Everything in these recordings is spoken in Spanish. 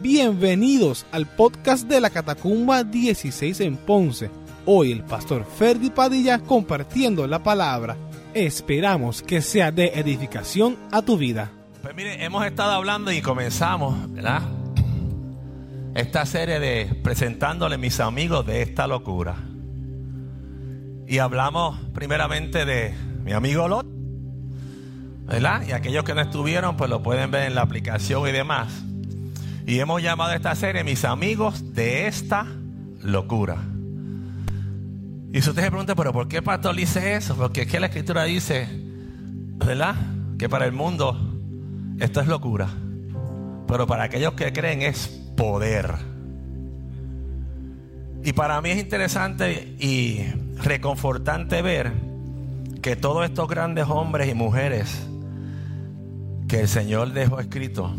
Bienvenidos al podcast de la Catacumba 16 en Ponce. Hoy el pastor Ferdi Padilla compartiendo la palabra. Esperamos que sea de edificación a tu vida. Pues mire, hemos estado hablando y comenzamos, ¿verdad? Esta serie de presentándole mis amigos de esta locura. Y hablamos primeramente de mi amigo Lot, ¿verdad? Y aquellos que no estuvieron, pues lo pueden ver en la aplicación y demás. Y hemos llamado a esta serie Mis amigos de esta locura. Y si usted se pregunta, pero ¿por qué pastor dice eso? Porque es que la escritura dice, ¿verdad? Que para el mundo esto es locura. Pero para aquellos que creen es poder. Y para mí es interesante y reconfortante ver que todos estos grandes hombres y mujeres que el Señor dejó escrito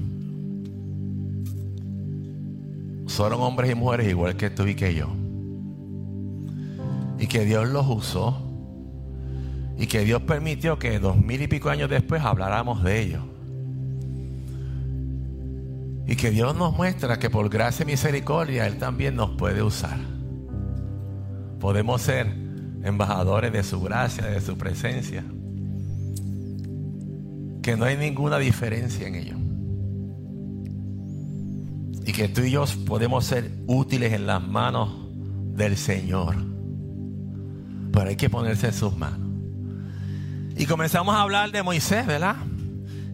fueron hombres y mujeres igual que tú y que yo. Y que Dios los usó. Y que Dios permitió que dos mil y pico años después habláramos de ellos. Y que Dios nos muestra que por gracia y misericordia Él también nos puede usar. Podemos ser embajadores de su gracia, de su presencia. Que no hay ninguna diferencia en ello y que tú y yo podemos ser útiles en las manos del Señor. Pero hay que ponerse en sus manos. Y comenzamos a hablar de Moisés, ¿verdad?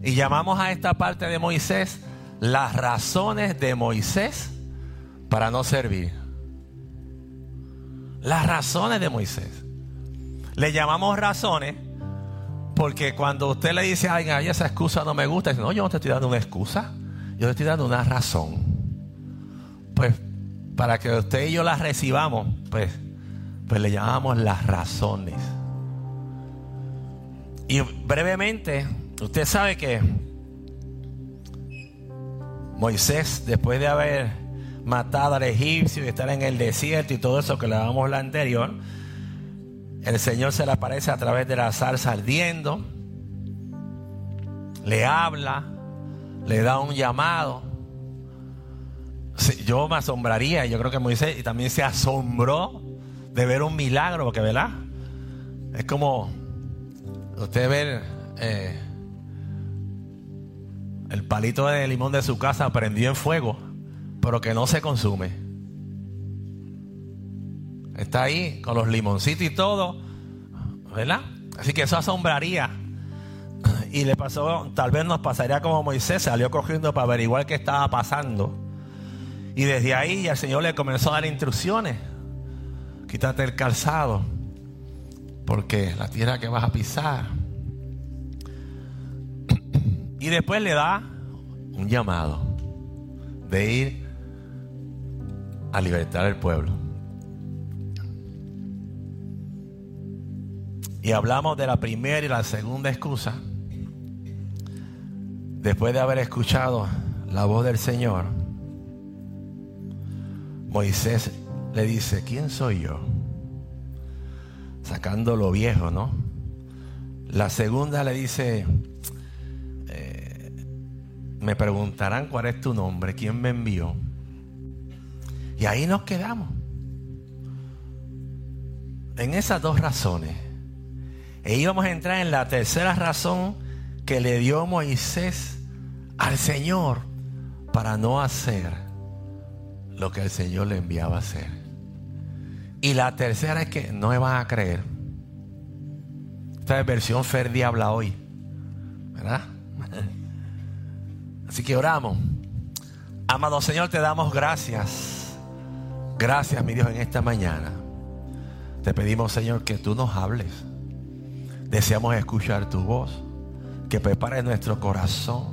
Y llamamos a esta parte de Moisés las razones de Moisés para no servir. Las razones de Moisés. Le llamamos razones porque cuando usted le dice a alguien, esa excusa no me gusta, dice, no, yo no te estoy dando una excusa, yo te estoy dando una razón pues para que usted y yo las recibamos, pues, pues le llamamos las razones. Y brevemente, usted sabe que Moisés, después de haber matado al egipcio y estar en el desierto y todo eso que le damos la anterior, el Señor se le aparece a través de la zarza ardiendo, le habla, le da un llamado yo me asombraría, yo creo que Moisés también se asombró de ver un milagro, porque ¿verdad? Es como usted ver eh, el palito de limón de su casa prendido en fuego, pero que no se consume. Está ahí con los limoncitos y todo, ¿verdad? Así que eso asombraría. Y le pasó, tal vez nos pasaría como Moisés, salió cogiendo para averiguar qué estaba pasando. Y desde ahí el Señor le comenzó a dar instrucciones. Quítate el calzado, porque la tierra que vas a pisar. Y después le da un llamado de ir a libertar al pueblo. Y hablamos de la primera y la segunda excusa. Después de haber escuchado la voz del Señor Moisés le dice, ¿quién soy yo? Sacando lo viejo, ¿no? La segunda le dice, eh, me preguntarán cuál es tu nombre, quién me envió. Y ahí nos quedamos. En esas dos razones. E íbamos a entrar en la tercera razón que le dio Moisés al Señor para no hacer lo que el Señor le enviaba a hacer. Y la tercera es que no me van a creer. Esta es versión Ferdi habla hoy. ¿Verdad? Así que oramos. Amado Señor, te damos gracias. Gracias, mi Dios, en esta mañana. Te pedimos, Señor, que tú nos hables. Deseamos escuchar tu voz. Que prepares nuestro corazón.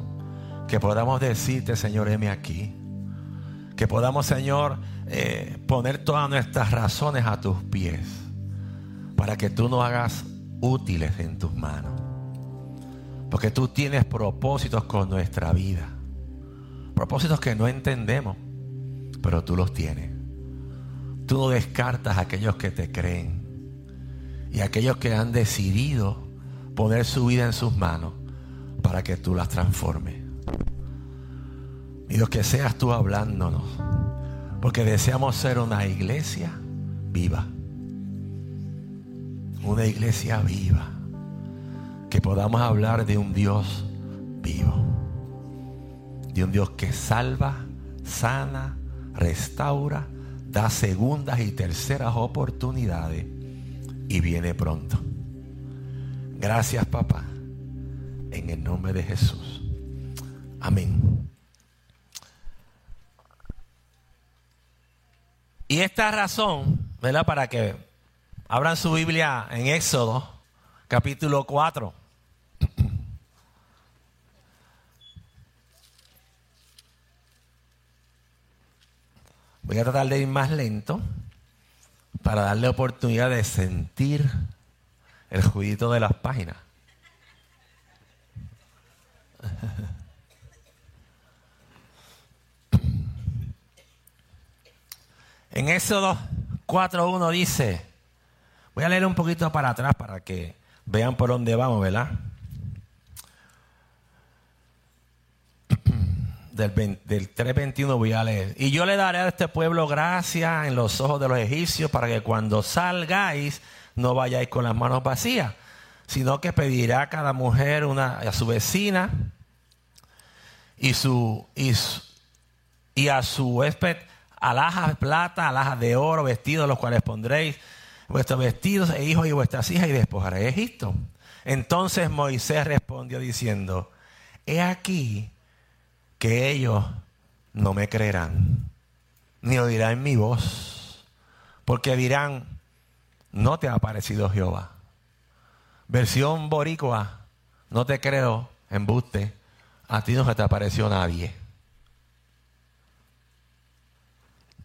Que podamos decirte, Señor, heme aquí. Que podamos, Señor, eh, poner todas nuestras razones a tus pies para que tú nos hagas útiles en tus manos. Porque tú tienes propósitos con nuestra vida. Propósitos que no entendemos, pero tú los tienes. Tú no descartas a aquellos que te creen y a aquellos que han decidido poner su vida en sus manos para que tú las transformes. Y Dios, que seas tú hablándonos. Porque deseamos ser una iglesia viva. Una iglesia viva. Que podamos hablar de un Dios vivo. De un Dios que salva, sana, restaura, da segundas y terceras oportunidades y viene pronto. Gracias papá. En el nombre de Jesús. Amén. Y esta razón, ¿verdad? Para que abran su Biblia en Éxodo, capítulo 4. Voy a tratar de ir más lento para darle oportunidad de sentir el juguito de las páginas. En Éxodo 4.1 dice, voy a leer un poquito para atrás para que vean por dónde vamos, ¿verdad? Del, 3.21 voy a leer. Y yo le daré a este pueblo gracia en los ojos de los egipcios para que cuando salgáis no vayáis con las manos vacías, sino que pedirá a cada mujer una, a su vecina y, su, y, y a su huésped alhajas de plata, alhajas de oro, vestidos los cuales pondréis vuestros vestidos e hijos y vuestras hijas y despojaréis Egipto. Entonces Moisés respondió diciendo, he aquí que ellos no me creerán, ni oirán mi voz, porque dirán, no te ha parecido Jehová. Versión boricua, no te creo, embuste, a ti no se te apareció nadie.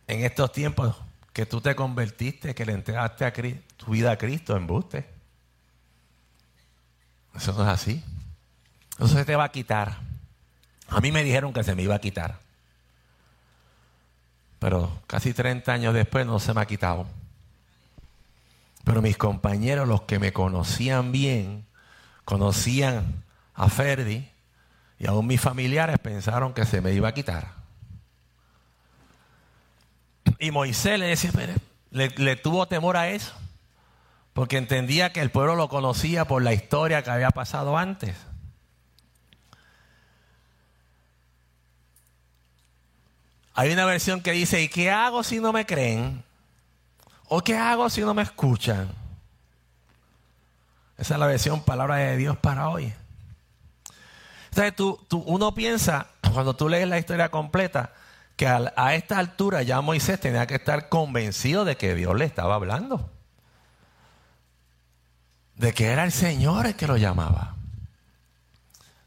En estos tiempos que tú te convertiste, que le entregaste a tu vida a Cristo, embuste. Eso no es así. Eso se te va a quitar. A mí me dijeron que se me iba a quitar. Pero casi 30 años después no se me ha quitado. Pero mis compañeros, los que me conocían bien, conocían a Ferdi y aún mis familiares pensaron que se me iba a quitar. Y Moisés le decía, le, tuvo temor a eso, porque entendía que el pueblo lo conocía por la historia que había pasado antes. Hay una versión que dice, ¿y qué hago si no me creen? ¿O qué hago si no me escuchan? Esa es la versión palabra de Dios para hoy. Entonces tú, tú, uno piensa, cuando tú lees la historia completa, que a, esta altura ya Moisés tenía que estar convencido de que Dios le estaba hablando. De que era el Señor el que lo llamaba.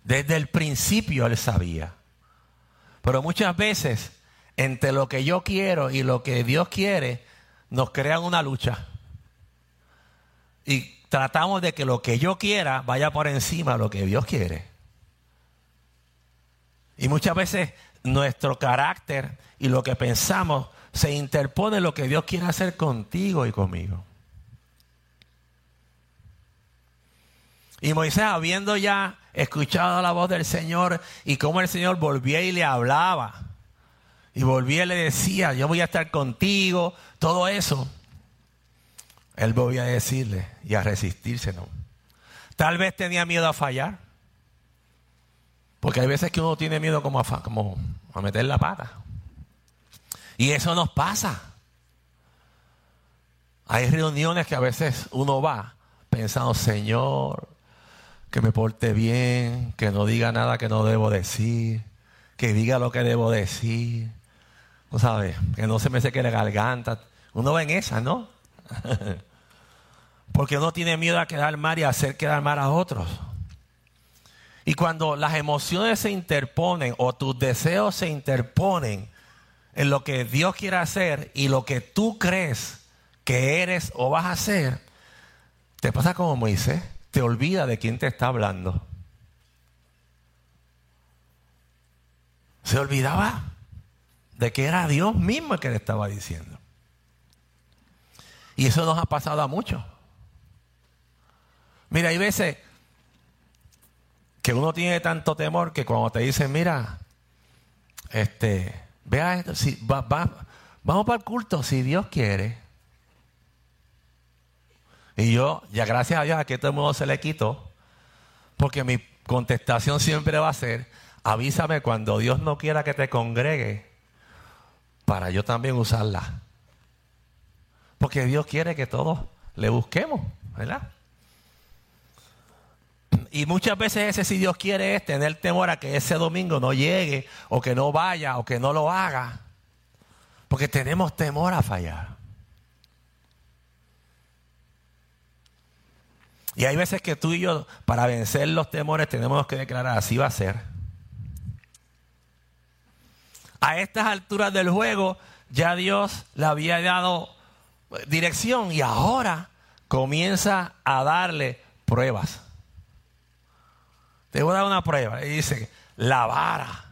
Desde el principio él sabía. Pero muchas veces, entre lo que yo quiero y lo que Dios quiere, nos crean una lucha. Y tratamos de que lo que yo quiera vaya por encima de lo que Dios quiere. Y muchas veces nuestro carácter y lo que pensamos se interpone lo que Dios quiere hacer contigo y conmigo. Y Moisés, habiendo ya escuchado la voz del Señor y cómo el Señor volvía y le hablaba, y volvía y le decía, yo voy a estar contigo, todo eso, él volvía a decirle y a resistirse, ¿no? Tal vez tenía miedo a fallar. Porque hay veces que uno tiene miedo como a, como a meter la pata. Y eso nos pasa. Hay reuniones que a veces uno va pensando, Señor, que me porte bien, que no diga nada que no debo decir, que diga lo que debo decir. ¿No sabes? Que no se me seque la garganta. Uno va en esa, ¿no? Porque uno tiene miedo a quedar mal y a hacer quedar mal a otros. Y cuando las emociones se interponen o tus deseos se interponen en lo que Dios quiere hacer y lo que tú crees que eres o vas a hacer, te pasa como Moisés, te olvida de quién te está hablando. Se olvidaba de que era Dios mismo el que le estaba diciendo. Y eso nos ha pasado a muchos. Mira, hay veces que uno tiene tanto temor que cuando te dicen, mira, este, vea esto, si, va, vamos para el culto, si Dios quiere. Y yo, ya gracias a Dios, a que todo el mundo se le quitó, porque mi contestación siempre va a ser, avísame cuando Dios no quiera que te congregue, para yo también usarla. Porque Dios quiere que todos le busquemos, ¿verdad? Y muchas veces ese si Dios quiere es tener temor a que ese domingo no llegue o que no vaya o que no lo haga. Porque tenemos temor a fallar. Y hay veces que tú y yo, para vencer los temores, tenemos que declarar, así va a ser. A estas alturas del juego, ya Dios le había dado dirección y ahora comienza a darle pruebas. Te voy a dar una prueba. Y dice, la vara.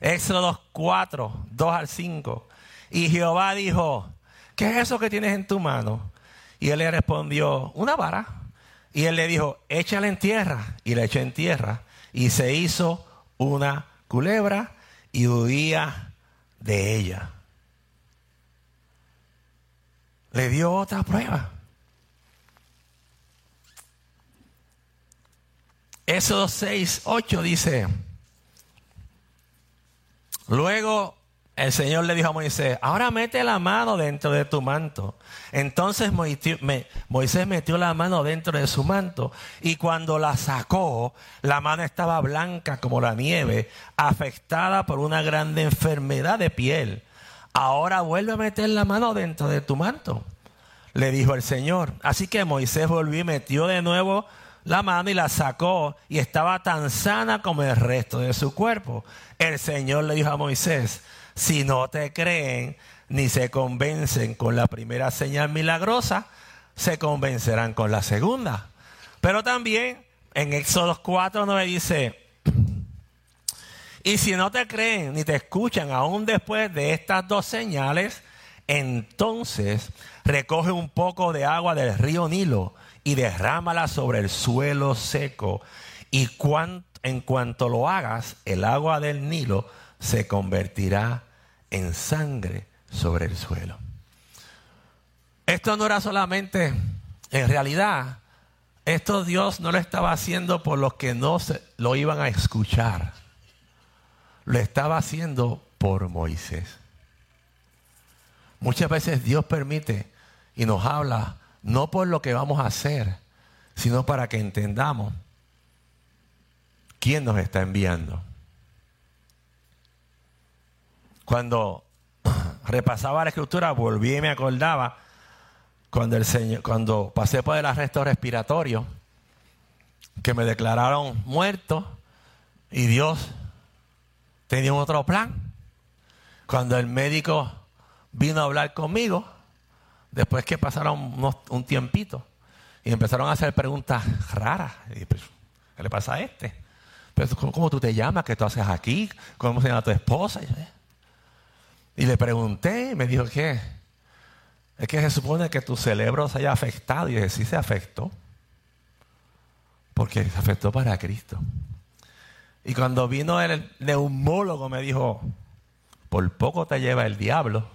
Éxodo 4, 2 al 5. Y Jehová dijo, ¿qué es eso que tienes en tu mano? Y él le respondió, una vara. Y él le dijo, échala en tierra. Y la echó en tierra. Y se hizo una culebra y huía de ella. Le dio otra prueba. Éxodo 6, 8 dice, luego el Señor le dijo a Moisés, ahora mete la mano dentro de tu manto. Entonces Moisés metió la mano dentro de su manto y cuando la sacó, la mano estaba blanca como la nieve, afectada por una grande enfermedad de piel. Ahora vuelve a meter la mano dentro de tu manto, le dijo el Señor. Así que Moisés volvió y metió de nuevo la mano y la sacó y estaba tan sana como el resto de su cuerpo. El Señor le dijo a Moisés, si no te creen ni se convencen con la primera señal milagrosa, se convencerán con la segunda. Pero también en Éxodo 4 nos dice, y si no te creen ni te escuchan aún después de estas dos señales, entonces recoge un poco de agua del río Nilo y derrámala sobre el suelo seco. Y en cuanto lo hagas, el agua del Nilo se convertirá en sangre sobre el suelo. Esto no era solamente, en realidad, esto Dios no lo estaba haciendo por los que no se, lo iban a escuchar. Lo estaba haciendo por Moisés. Muchas veces Dios permite y nos habla no por lo que vamos a hacer, sino para que entendamos quién nos está enviando. Cuando repasaba la escritura, volví y me acordaba cuando el Señor, cuando pasé por el arresto respiratorio, que me declararon muerto y Dios tenía otro plan. Cuando el médico vino a hablar conmigo, Después que pasaron un tiempito y empezaron a hacer preguntas raras. Pues, ¿Qué le pasa a este? Pues, ¿cómo, tú te llamas? ¿Qué tú haces aquí? ¿Cómo se llama tu esposa? Y le pregunté y me dijo que es que se supone que tu cerebro se haya afectado. Y dije, sí se afectó. Porque se afectó para Cristo. Y cuando vino el neumólogo me dijo, por poco te lleva el diablo.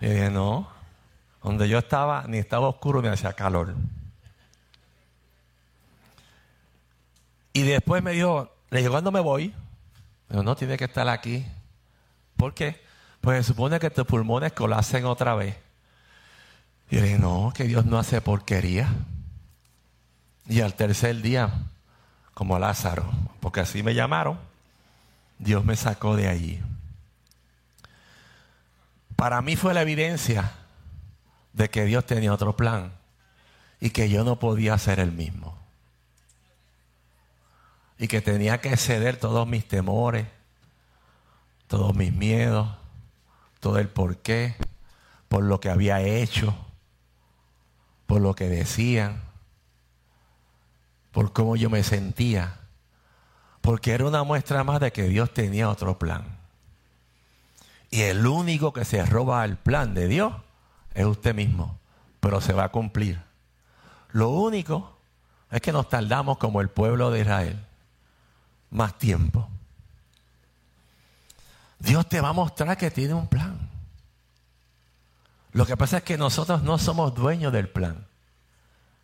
Y dije, no, donde yo estaba ni estaba oscuro ni hacía calor. Y después me dijo, le dije, ¿cuándo me voy? Dijo, no, tiene que estar aquí. ¿Por qué? Pues se supone que tus pulmones colapsen otra vez. Y le dije, no, que Dios no hace porquería. Y al tercer día, como Lázaro, porque así me llamaron, Dios me sacó de allí para mí fue la evidencia de que Dios tenía otro plan y que yo no podía ser el mismo. Y que tenía que ceder todos mis temores, todos mis miedos, todo el porqué, por lo que había hecho, por lo que decían, por cómo yo me sentía, porque era una muestra más de que Dios tenía otro plan. Y el único que se roba el plan de Dios es usted mismo, pero se va a cumplir. Lo único es que nos tardamos como el pueblo de Israel, más tiempo. Dios te va a mostrar que tiene un plan. Lo que pasa es que nosotros no somos dueños del plan.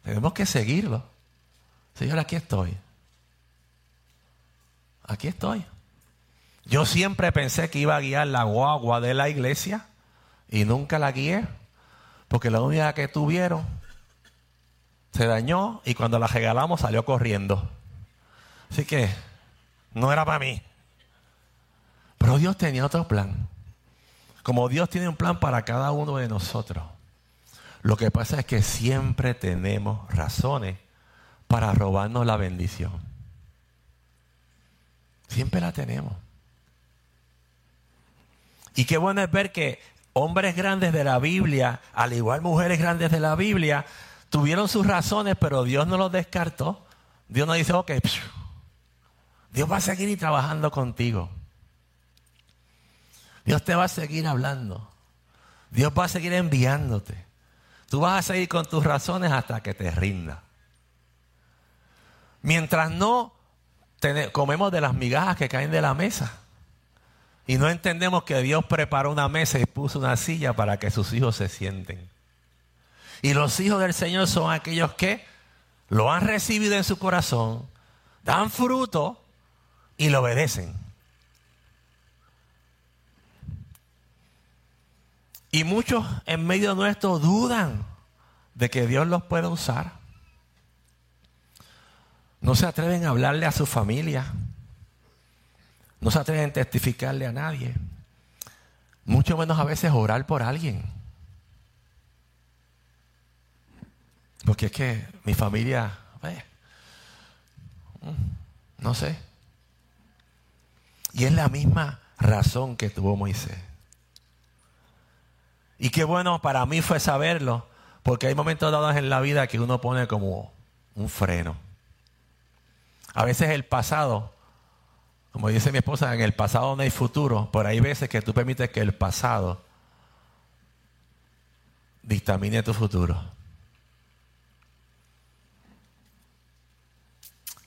Tenemos que seguirlo. Señor, aquí estoy. Aquí estoy. Yo siempre pensé que iba a guiar la guagua de la iglesia y nunca la guié. Porque la única que tuvieron se dañó y cuando la regalamos salió corriendo. Así que no era para mí. Pero Dios tenía otro plan. Como Dios tiene un plan para cada uno de nosotros. Lo que pasa es que siempre tenemos razones para robarnos la bendición. Siempre la tenemos. Y qué bueno es ver que hombres grandes de la Biblia, al igual mujeres grandes de la Biblia, tuvieron sus razones, pero Dios no los descartó. Dios no dice, ok, Dios va a seguir trabajando contigo. Dios te va a seguir hablando. Dios va a seguir enviándote. Tú vas a seguir con tus razones hasta que te rinda. Mientras no comemos de las migajas que caen de la mesa y no entendemos que Dios preparó una mesa y puso una silla para que sus hijos se sienten. Y los hijos del Señor son aquellos que lo han recibido en su corazón, dan fruto y lo obedecen. Y muchos en medio nuestro dudan de que Dios los pueda usar. No se atreven a hablarle a su familia. No se atreven a testificarle a nadie. Mucho menos a veces orar por alguien. Porque es que mi familia, no sé. Y es la misma razón que tuvo Moisés. Y qué bueno para mí fue saberlo, porque hay momentos dados en la vida que uno pone como un freno. A veces el pasado, como dice mi esposa, en el pasado no hay futuro, pero hay veces que tú permites que el pasado dictamine tu futuro.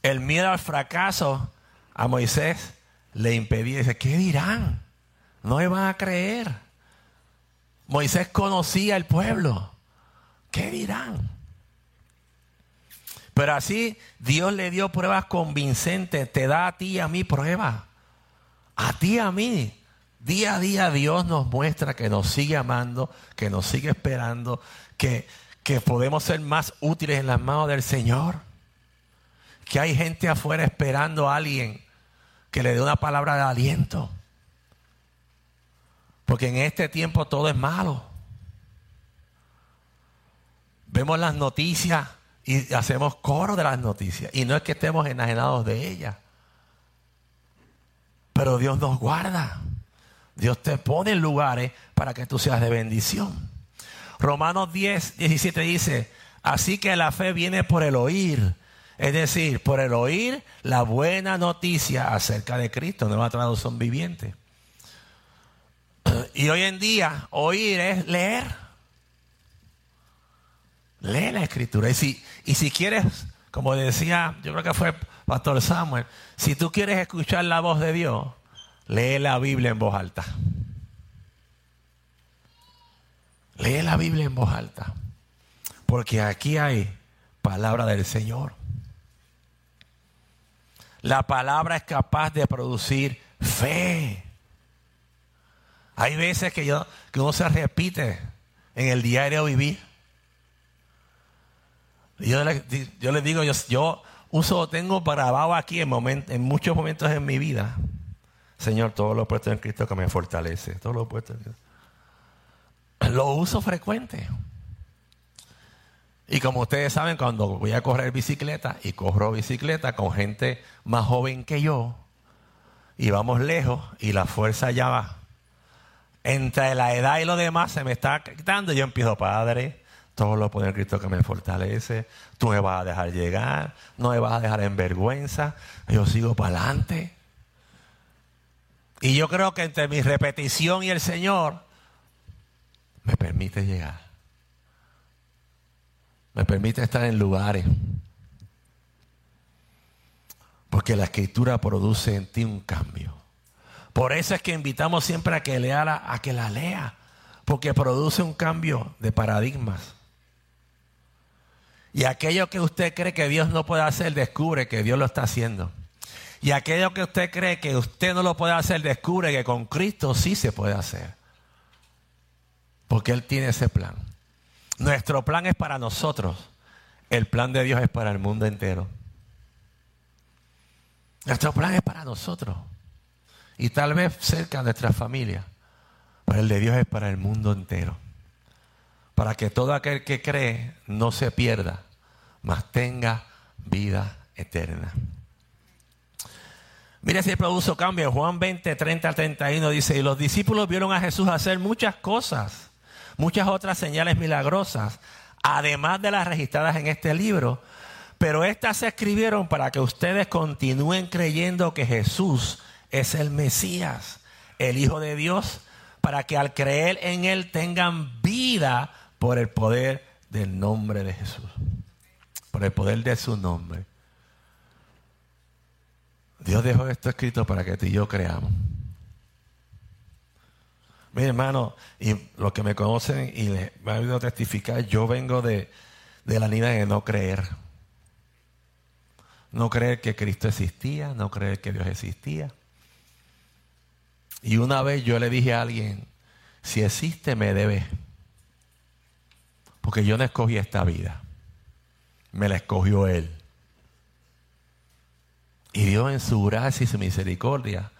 El miedo al fracaso a Moisés le impedía. Dice, ¿qué dirán? No me van a creer. Moisés conocía el pueblo. ¿Qué dirán? Pero así Dios le dio pruebas convincentes. Te da a ti y a mí pruebas. A ti y a mí. Día a día Dios nos muestra que nos sigue amando, que nos sigue esperando, que, que podemos ser más útiles en las manos del Señor que hay gente afuera esperando a alguien que le dé una palabra de aliento. Porque en este tiempo todo es malo. Vemos las noticias y hacemos coro de las noticias. Y no es que estemos enajenados de ellas. Pero Dios nos guarda. Dios te pone en lugares para que tú seas de bendición. Romanos 10, 17 dice, así que la fe viene por el oír es decir, por el oír la buena noticia acerca de Cristo, nueva traducción viviente. Y hoy en día, oír es leer. Lee la escritura. Y si, y si quieres, como decía, yo creo que fue Pastor Samuel, si tú quieres escuchar la voz de Dios, lee la Biblia en voz alta. Lee la Biblia en voz alta. Porque aquí hay palabra del Señor. La palabra es capaz de producir fe. Hay veces que, yo, que uno se repite en el diario vivir. Yo le, yo le digo, yo, yo uso, tengo grabado aquí en, muchos momentos en mi vida. Señor, todo lo puesto en Cristo que me fortalece. Todo lo puesto en Lo uso frecuente. Y como ustedes saben, cuando voy a correr bicicleta y corro bicicleta con gente más joven que yo, y vamos lejos y la fuerza ya va. Entre la edad y lo demás se me está quitando. Yo empiezo, Padre, todo lo pone en Cristo que me fortalece. Tú me vas a dejar llegar, no me vas a dejar en vergüenza. Yo sigo para adelante. Y yo creo que entre mi repetición y el Señor me permite llegar me permite estar en lugares. Porque la escritura produce en ti un cambio. Por eso es que invitamos siempre a que, lea a que la lea, porque produce un cambio de paradigmas. Y aquello que usted cree que Dios no puede hacer, descubre que Dios lo está haciendo. Y aquello que usted cree que usted no lo puede hacer, descubre que con Cristo sí se puede hacer. Porque Él tiene ese plan. Nuestro plan es para nosotros. El plan de Dios es para el mundo entero. Nuestro plan es para nosotros. Y tal vez cerca de nuestra familia. Pero el de Dios es para el mundo entero. Para que todo aquel que cree no se pierda, mas tenga vida eterna. Mire si produjo cambio. Juan 20, 30 al 31 dice, y los discípulos vieron a Jesús hacer muchas cosas, muchas otras señales milagrosas, además de las registradas en este libro. Pero estas se escribieron para que ustedes continúen creyendo que Jesús es el Mesías, el Hijo de Dios, para que al creer en Él tengan vida por el poder del nombre de Jesús, por el poder de su nombre. Dios dejó esto escrito para que tú y yo creamos. Mi hermano, y los que me conocen y me han oído testificar, yo vengo de, de la línea de no creer. No creer que Cristo existía, no creer que Dios existía. Y una vez yo le dije a alguien, si existe me debe. Porque yo no escogí esta vida. Me la escogió Él. Y Dios en su gracia y su misericordia,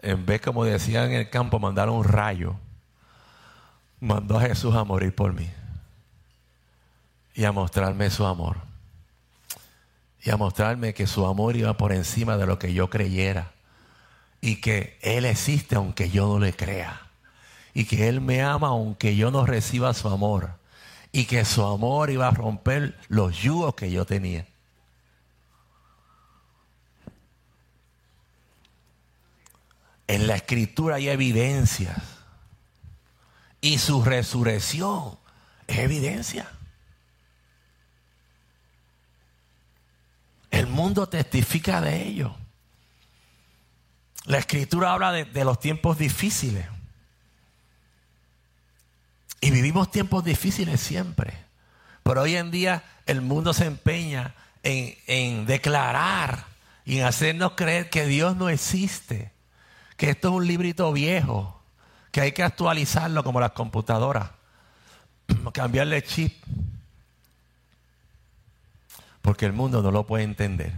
en vez como decían en el campo, mandar un rayo, mandó a Jesús a morir por mí. Y a mostrarme su amor. Y a mostrarme que su amor iba por encima de lo que yo creyera. Y que Él existe aunque yo no le crea. Y que Él me ama aunque yo no reciba su amor. Y que su amor iba a romper los yugos que yo tenía. En la escritura hay evidencias. Y su resurrección es evidencia. El mundo testifica de ello. La escritura habla de, de, los tiempos difíciles. Y vivimos tiempos difíciles siempre. Pero hoy en día el mundo se empeña en, en declarar y en hacernos creer que Dios no existe que esto es un librito viejo, que hay que actualizarlo como las computadoras, cambiarle chip, porque el mundo no lo puede entender.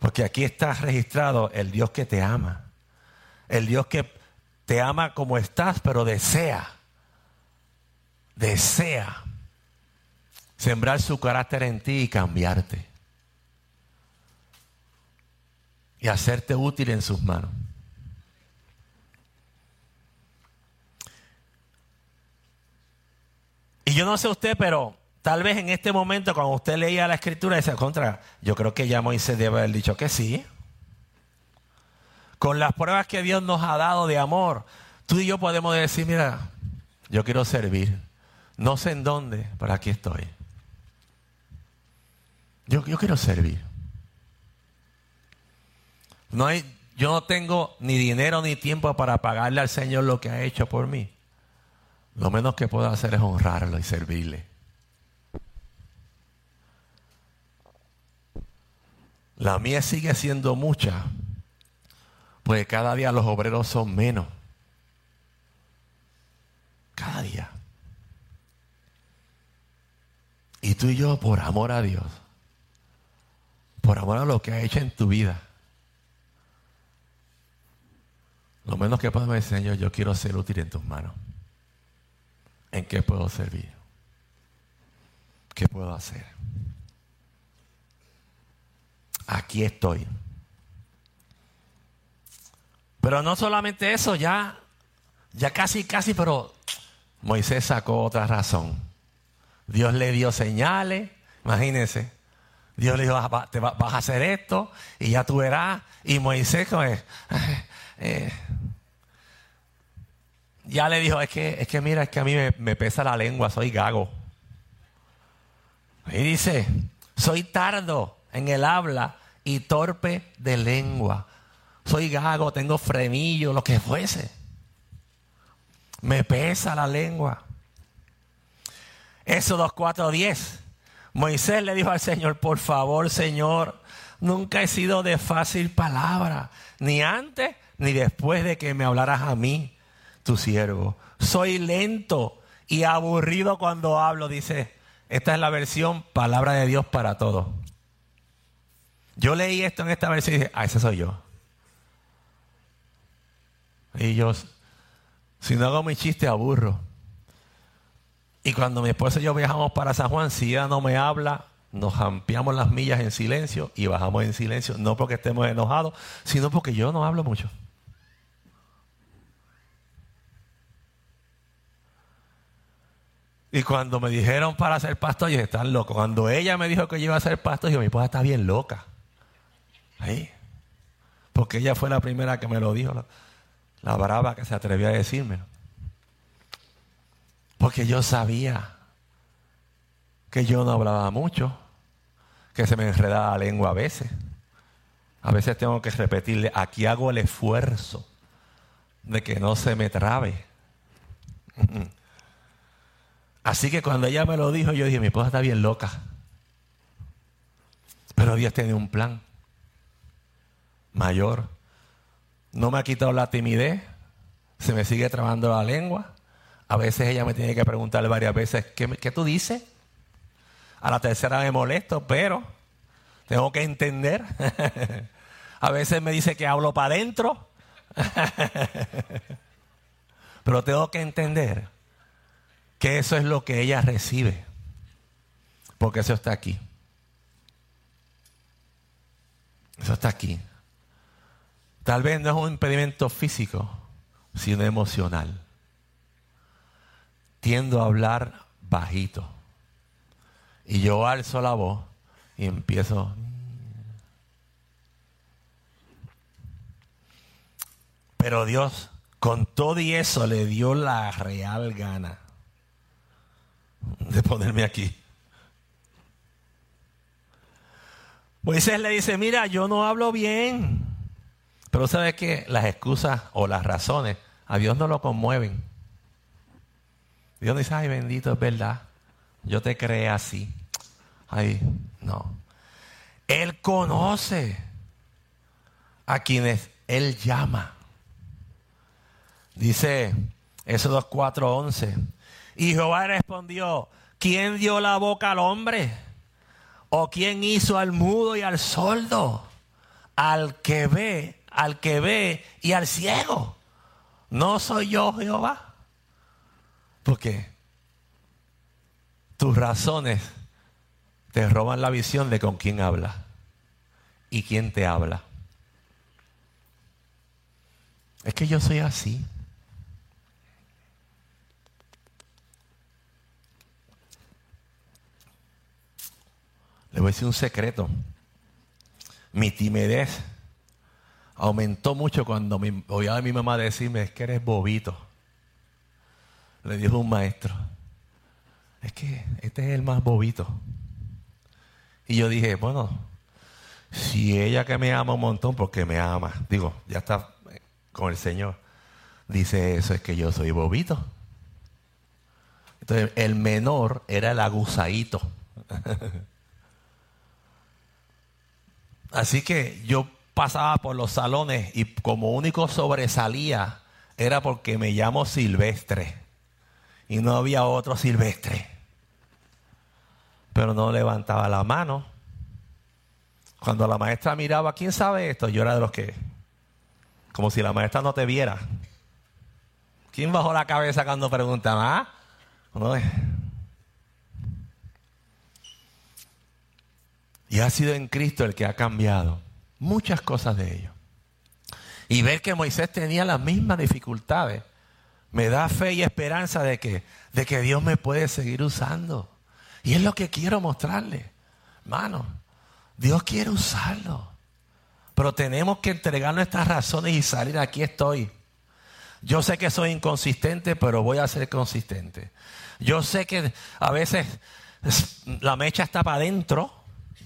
Porque aquí está registrado el Dios que te ama, el Dios que te ama como estás, pero desea, desea sembrar su carácter en ti y cambiarte. y hacerte útil en sus manos. Y yo no sé usted, pero tal vez en este momento, cuando usted leía la escritura, dice, contra, yo creo que ya Moisés debe haber dicho que sí. Con las pruebas que Dios nos ha dado de amor, tú y yo podemos decir, mira, yo quiero servir. No sé en dónde, pero aquí estoy. Yo, quiero servir. No hay, yo no tengo ni dinero ni tiempo para pagarle al Señor lo que ha hecho por mí. Lo menos que puedo hacer es honrarlo y servirle. La mía sigue siendo mucha, pues cada día los obreros son menos. Cada día. Y tú y yo, por amor a Dios, por amor a lo que ha hecho en tu vida, Lo menos que puedo decir, Señor, yo quiero ser útil en tus manos. ¿En qué puedo servir? ¿Qué puedo hacer? Aquí estoy. Pero no solamente eso, ya, ya casi, casi, pero Moisés sacó otra razón. Dios le dio señales, imagínense. Dios le dijo, te vas a hacer esto y ya tú verás. Y Moisés, eh, ya le dijo, es que, es que mira, es que a mí me, pesa la lengua, soy gago. Y dice, soy tardo en el habla y torpe de lengua. soy gago, tengo frenillo, lo que fuese. Me pesa la lengua. Éxodo 4:10. Moisés le dijo al Señor, por favor, Señor, nunca he sido de fácil palabra, ni antes ni después de que me hablaras a mí, tu siervo. Soy lento y aburrido cuando hablo, dice. Esta es la versión palabra de Dios para todos. Yo leí esto en esta versión y dije, ah, ese soy yo. Y yo, si no hago mi chiste, aburro. Y cuando mi esposa y yo viajamos para San Juan, si ella no me habla, nos ampliamos las millas en silencio y bajamos en silencio, no porque estemos enojados, sino porque yo no hablo mucho. Y cuando me dijeron para ser pastor, yo dije, están locos. Cuando ella me dijo que yo iba a ser pastor, yo mi esposa está bien loca. Ahí. Porque ella fue la primera que me lo dijo, la, la brava que se atrevió a decirme. Porque yo sabía que yo no hablaba mucho, que se me enredaba la lengua a veces. A veces tengo que repetirle, aquí hago el esfuerzo de que no se me trabe. Así que cuando ella me lo dijo, yo dije, mi esposa está bien loca. Pero Dios tiene un plan mayor. No me ha quitado la timidez, se me sigue trabando la lengua. A veces ella me tiene que preguntar varias veces, ¿qué, qué tú dices? A la tercera me molesto, pero tengo que entender. A veces me dice que hablo para adentro, pero tengo que entender que eso es lo que ella recibe, porque eso está aquí. Eso está aquí. Tal vez no es un impedimento físico, sino emocional. Tiendo a hablar bajito. Y yo alzo la voz y empiezo. Pero Dios, con todo y eso, le dio la real gana de ponerme aquí. Moisés le dice, mira, yo no hablo bien. Pero sabes que las excusas o las razones a Dios no lo conmueven. Dios dice, ay bendito, es verdad. Yo te creé así. Ay, no. Él conoce a quienes Él llama. Dice Éxodo 4:11. Y Jehová respondió, ¿quién dio la boca al hombre? ¿O quién hizo al mudo y al sordo? Al que ve al que ve y al ciego. No soy yo Jehová. Porque tus razones te roban la visión de con quién habla y quién te habla. Es que yo soy así. Le voy a decir un secreto. Mi timidez aumentó mucho cuando me, oía a mi mamá decirme, que eres bobito. Le dijo un maestro, es que este es el más bobito. Y yo dije, bueno, si ella que me ama un montón, porque me ama, digo, ya está con el Señor, dice eso, es que yo soy bobito. Entonces, el menor era el aguzaito. Así que yo pasaba por los salones y como único sobresalía era porque me llamo Silvestre y no había otro Silvestre. Pero no levantaba la mano. Cuando la maestra miraba, ¿quién sabe esto? Yo era de los que, como si la maestra no te viera. ¿Quién bajó la cabeza cuando preguntaba? ¿Ah? Y ha sido en Cristo el que ha cambiado muchas cosas de ello. Y ver que Moisés tenía las mismas dificultades me da fe y esperanza de que, de que Dios me puede seguir usando. Y es lo que quiero mostrarle. Hermano, Dios quiere usarlo. Pero tenemos que entregar nuestras razones y salir. Aquí estoy. Yo sé que soy inconsistente, pero voy a ser consistente. Yo sé que a veces la mecha está para adentro.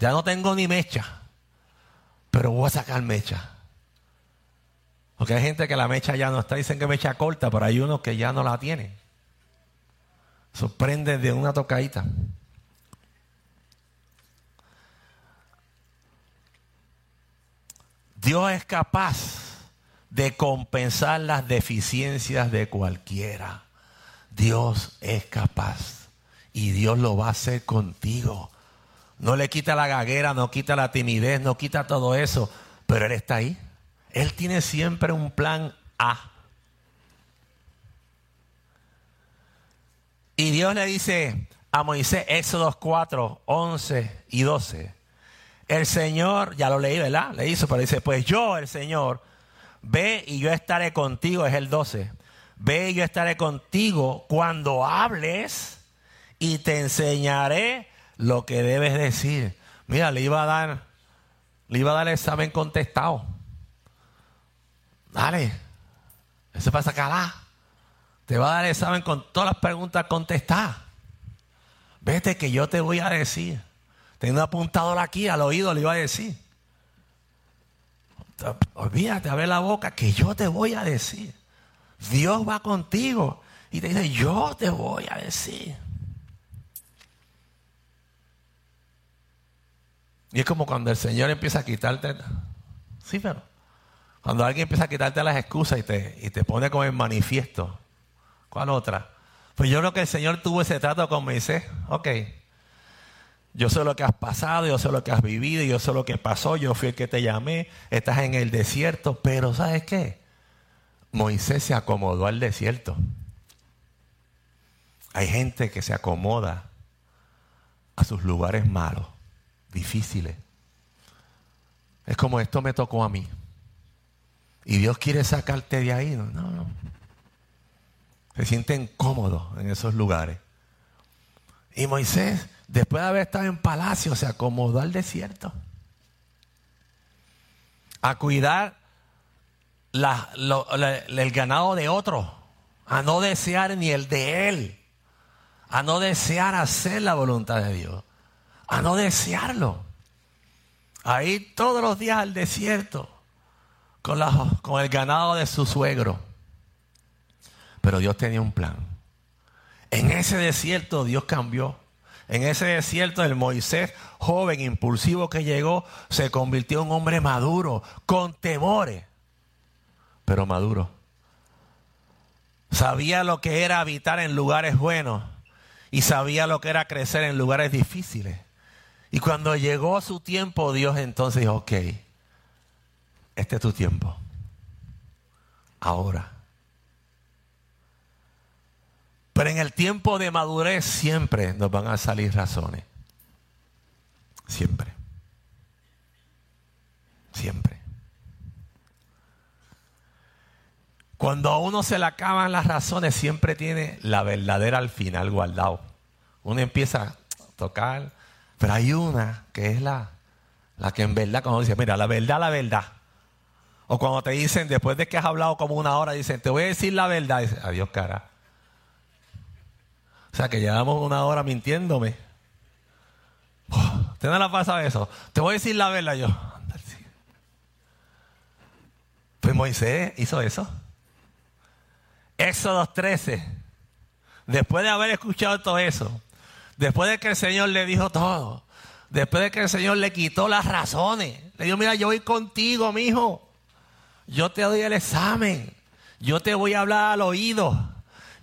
Ya no tengo ni mecha pero voy a sacar mecha. Porque hay gente que la mecha ya no está, dicen que mecha corta, pero hay unos que ya no la tienen. Sorprende de una tocadita. Dios es capaz de compensar las deficiencias de cualquiera. Dios es capaz y Dios lo va a hacer contigo. No le quita la gaguera, no quita la timidez, no quita todo eso, pero Él está ahí. Él tiene siempre un plan A. Y Dios le dice a Moisés, Éxodo 4, 11 y 12. El Señor, ya lo leí, ¿verdad? Le hizo, pero dice, pues yo, el Señor, ve y yo estaré contigo, es el 12. Ve y yo estaré contigo cuando hables y te enseñaré lo que debes decir. Mira, le iba a dar, le iba a dar el examen contestado. Dale, eso pasa acá. Te va a dar el examen con todas las preguntas contestadas. Vete que yo te voy a decir. Tengo un apuntador aquí al oído, le iba a decir. Olvídate, abre la boca, que yo te voy a decir. Dios va contigo y te dice, yo te voy a decir. Y es como cuando el Señor empieza a quitarte. Sí, pero. Cuando alguien empieza a quitarte las excusas y te, y te pone como en manifiesto. ¿Cuál otra? Pues yo creo que el Señor tuvo ese trato con Moisés. Ok. Yo sé lo que has pasado, yo sé lo que has vivido, yo sé lo que pasó, yo fui el que te llamé, estás en el desierto, pero ¿sabes qué? Moisés se acomodó al desierto. Hay gente que se acomoda a sus lugares malos difíciles. Es como esto me tocó a mí. Y Dios quiere sacarte de ahí. No, no. Se sienten cómodos en esos lugares. Y Moisés, después de haber estado en palacio, se acomodó al desierto. A cuidar el ganado de otro. A no desear ni el de él. A no desear hacer la voluntad de Dios a no desearlo. A ir todos los días al desierto con, el ganado de su suegro. Pero Dios tenía un plan. En ese desierto Dios cambió. En ese desierto el Moisés joven, impulsivo que llegó, se convirtió en un hombre maduro, con temores, pero maduro. Sabía lo que era habitar en lugares buenos y sabía lo que era crecer en lugares difíciles. Y cuando llegó su tiempo, Dios entonces dijo, ok, este es tu tiempo. Ahora. Pero en el tiempo de madurez siempre nos van a salir razones. Siempre. Siempre. Cuando a uno se le acaban las razones, siempre tiene la verdadera al final guardado. Uno empieza a tocar, pero hay una que es la, la que en verdad, cuando dice, mira, la verdad, la verdad. O cuando te dicen, después de que has hablado como una hora, dicen, te voy a decir la verdad. Dice, adiós, cara. O sea, que llevamos una hora mintiéndome. ¿Te no la pasa eso? Te voy a decir la verdad yo. Pues Moisés hizo eso. Éxodo 13. Después de haber escuchado todo eso, Después de que el Señor le dijo todo. Después de que el Señor le quitó las razones. Le dijo, mira, yo voy contigo, mi hijo. Yo te doy el examen. Yo te voy a hablar al oído.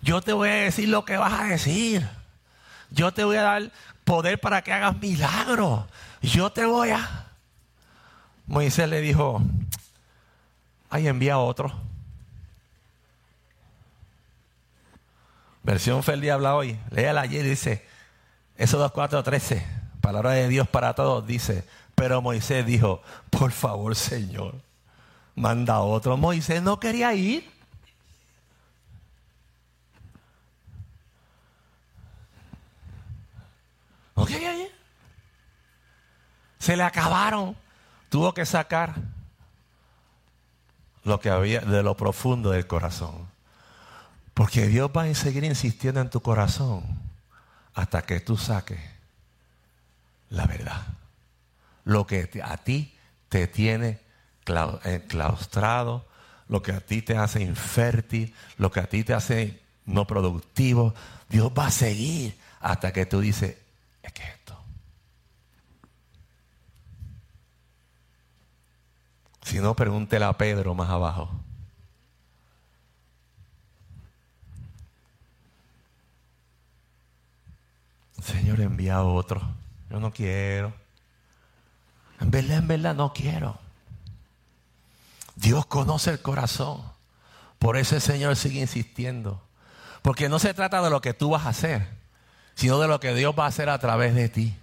Yo te voy a decir lo que vas a decir. Yo te voy a dar poder para que hagas milagros. Yo te voy a... Moisés le dijo, ahí envía otro. Versión Feliz habla hoy. Léala allí y dice, eso 2.4.13, palabra de Dios para todos, dice, pero Moisés dijo, por favor Señor, manda otro. Moisés no quería ir. No quería ir. Se le acabaron. Tuvo que sacar lo que había de lo profundo del corazón. Porque Dios va a seguir insistiendo en tu corazón hasta que tú saques la verdad. Lo que a ti te tiene enclaustrado, lo que a ti te hace infértil, lo que a ti te hace no productivo, Dios va a seguir hasta que tú dices, es que esto. Si no, pregúntele a Pedro más abajo. Señor, envía otro. Yo no quiero. En verdad, en verdad, no quiero. Dios conoce el corazón. Por eso el Señor sigue insistiendo. Porque no se trata de lo que tú vas a hacer, sino de lo que Dios va a hacer a través de ti.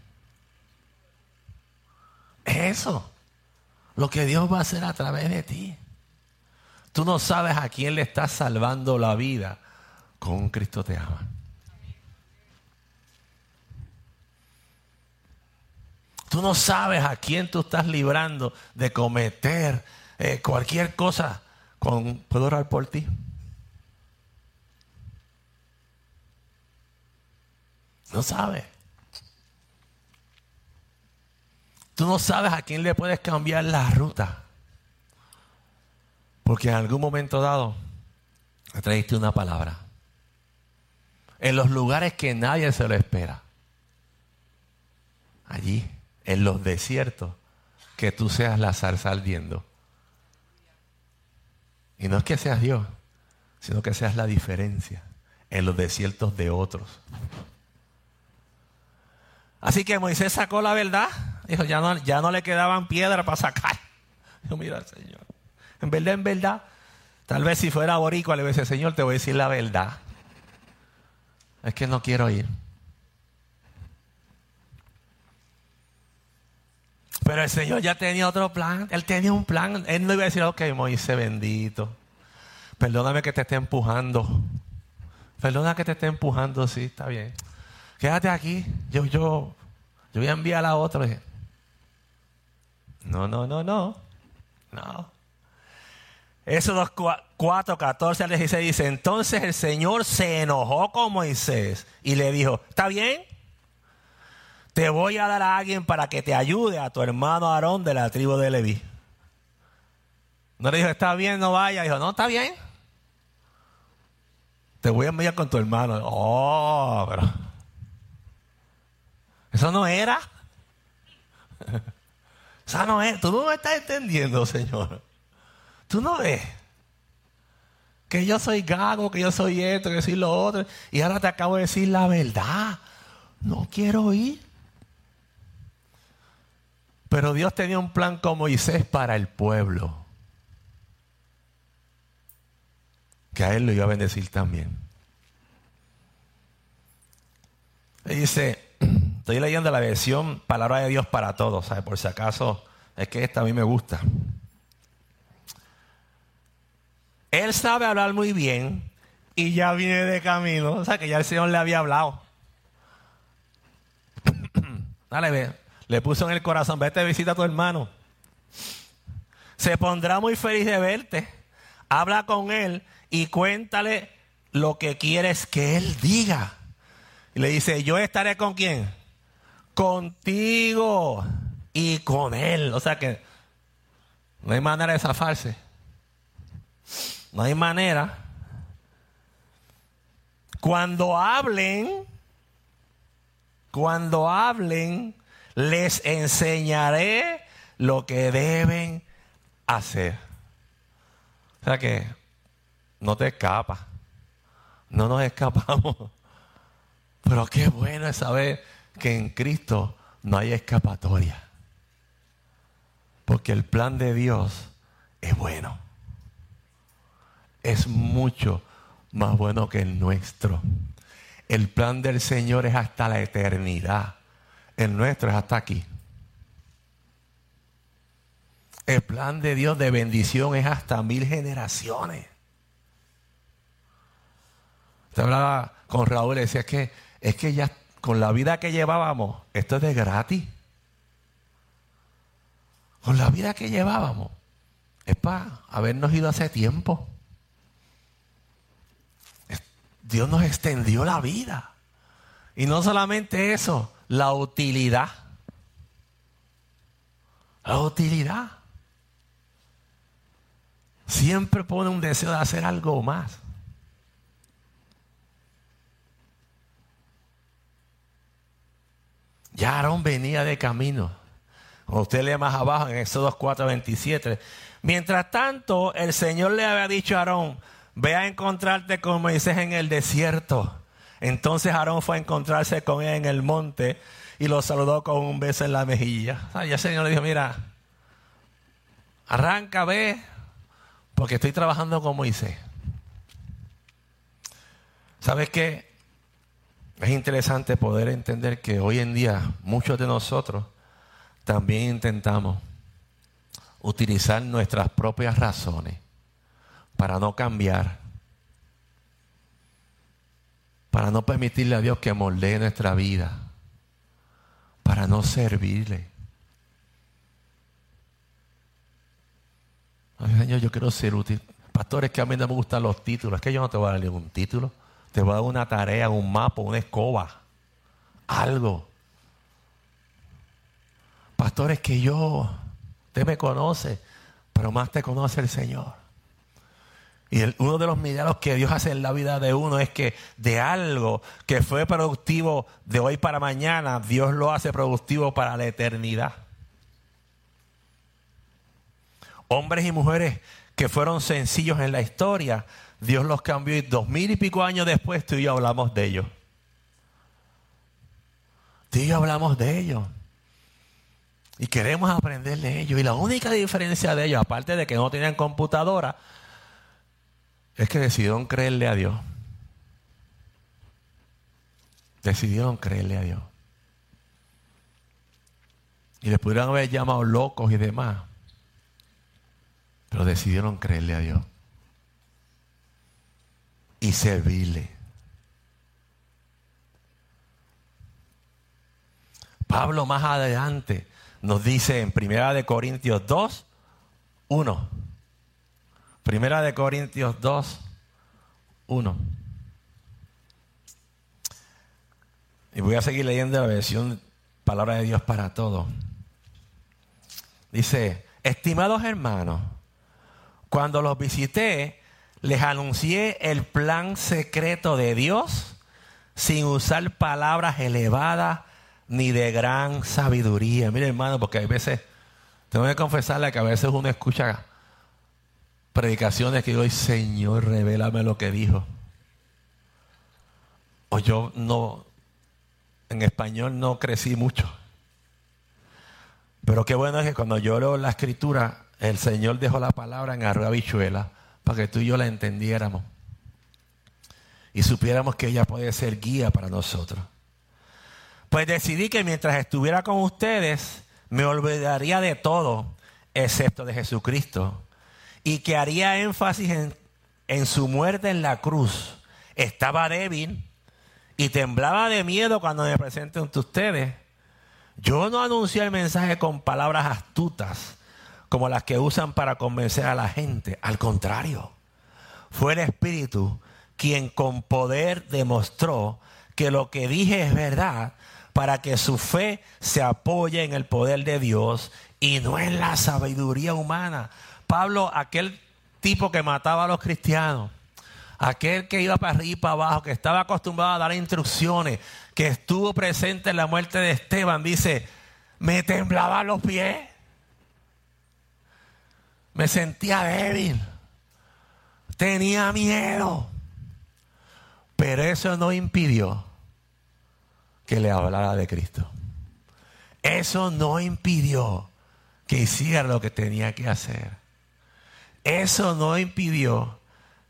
Eso. Lo que Dios va a hacer a través de ti. Tú no sabes a quién le estás salvando la vida con Cristo te ama. Tú no sabes a quién tú estás librando de cometer eh, cualquier cosa. Con, ¿Puedo orar por ti? No sabes. Tú no sabes a quién le puedes cambiar la ruta. Porque en algún momento dado traíste una palabra. En los lugares que nadie se lo espera. Allí en los desiertos que tú seas la zarza ardiendo. Y no es que seas Dios, sino que seas la diferencia en los desiertos de otros. Así que Moisés sacó la verdad. Dijo, ya no, ya no le quedaban piedras para sacar. Dijo, mira, Señor. En verdad, en verdad, tal vez si fuera boricua le hubiese, Señor, te voy a decir la verdad. Es que no quiero ir. Pero el Señor ya tenía otro plan. Él tenía un plan. Él no iba a decir, ok, Moisés bendito. Perdóname que te esté empujando. Perdona que te esté empujando, sí, está bien. Quédate aquí. Yo, yo, yo voy a enviar a otro. No, no, no, no. No. Eso 4, 14 al 16 dice, entonces el Señor se enojó con Moisés y le dijo, ¿está bien? Te voy a dar a alguien para que te ayude a tu hermano Aarón de la tribu de Leví. No le dijo, está bien, no vaya. Dijo, no, está bien. Te voy a enviar con tu hermano. Oh, pero. Eso no era. Eso no es. Tú no me estás entendiendo, Señor. Tú no ves. Que yo soy gago, que yo soy esto, que soy lo otro. Y ahora te acabo de decir la verdad. No quiero ir. Pero Dios tenía un plan con Moisés para el pueblo. Que a él lo iba a bendecir también. Y dice, estoy leyendo la versión Palabra de Dios para todos, ¿sabe? Por si acaso, es que esta a mí me gusta. Él sabe hablar muy bien y ya viene de camino. O sea, que ya el Señor le había hablado. Dale, ve. Le puso en el corazón, vete visita a tu hermano. Se pondrá muy feliz de verte. Habla con él y cuéntale lo que quieres que él diga. Y le dice, yo estaré con quién? Contigo y con él. O sea que no hay manera de zafarse. No hay manera. Cuando hablen, cuando hablen, les enseñaré lo que deben hacer. O sea que no te escapas. No nos escapamos. Pero qué bueno es saber que en Cristo no hay escapatoria. Porque el plan de Dios es bueno. Es mucho más bueno que el nuestro. El plan del Señor es hasta la eternidad. El nuestro es hasta aquí. El plan de Dios de bendición es hasta mil generaciones. Te hablaba con Raúl y decía que es que ya con la vida que llevábamos, esto es de gratis. Con la vida que llevábamos, es para habernos ido hace tiempo. Dios nos extendió la vida. Y no solamente eso, la utilidad. La utilidad. siempre pone un deseo de hacer algo más. Ya Aarón venía de camino. Usted lee más abajo en Éxodo 4, 27. Mientras tanto, el Señor le había dicho a Aarón, ve a encontrarte con Moisés en el desierto. Entonces Aarón fue a encontrarse con él en el monte y lo saludó con un beso en la mejilla. Y el Señor le dijo, mira, arranca, ve, porque estoy trabajando con Moisés. ¿Sabes qué? Es interesante poder entender que hoy en día muchos de nosotros también intentamos utilizar nuestras propias razones para no cambiar, para no permitirle a Dios que moldee nuestra vida, para no servirle. Señor, yo quiero ser útil. Pastores, que a mí no me gustan los títulos. Es que yo no te voy a dar ningún título. Te voy a dar una tarea, un mapa, una escoba. Algo. Pastores, que yo, usted me conoce, pero más te conoce el Señor. Y uno de los milagros que Dios hace en la vida de uno es que de algo que fue productivo de hoy para mañana, Dios lo hace productivo para la eternidad. Hombres y mujeres que fueron sencillos en la historia, Dios los cambió y dos mil y pico años después tú y yo hablamos de ellos. Tú y yo hablamos de ellos. Y queremos aprender de ellos. Y la única diferencia de ellos, aparte de que no tenían computadora, es que decidieron creerle a Dios. Decidieron creerle a Dios. Y les pudieran haber llamado locos y demás. Pero decidieron creerle a Dios. Y servirle. Pablo más adelante nos dice en Primera de Corintios 2, 1. Primera de Corintios 2, 1. Y voy a seguir leyendo la versión Palabra de Dios para todos. Dice, estimados hermanos, cuando los visité, les anuncié el plan secreto de Dios sin usar palabras elevadas ni de gran sabiduría. Mire, hermano, porque a veces, tengo que confesarle que a veces uno escucha predicaciones que digo, Señor, revélame lo que dijo. O yo no, en español no crecí mucho. Pero qué bueno es que cuando yo leo la escritura, el Señor dejó la palabra en arroz bichuela para que tú y yo la entendiéramos. Y supiéramos que ella puede ser guía para nosotros. Pues decidí que mientras estuviera con ustedes, me olvidaría de todo, excepto de Jesucristo y que haría énfasis en, su muerte en la cruz. Estaba débil y temblaba de miedo cuando me presenté ante ustedes. Yo no anuncié el mensaje con palabras astutas como las que usan para convencer a la gente. Al contrario, fue el Espíritu quien con poder demostró que lo que dije es verdad para que su fe se apoye en el poder de Dios y no en la sabiduría humana. Pablo, aquel tipo que mataba a los cristianos, aquel que iba para arriba y para abajo, que estaba acostumbrado a dar instrucciones, que estuvo presente en la muerte de Esteban, dice, me temblaban los pies, me sentía débil, tenía miedo, pero eso no impidió que le hablara de Cristo. Eso no impidió que hiciera lo que tenía que hacer. Eso no impidió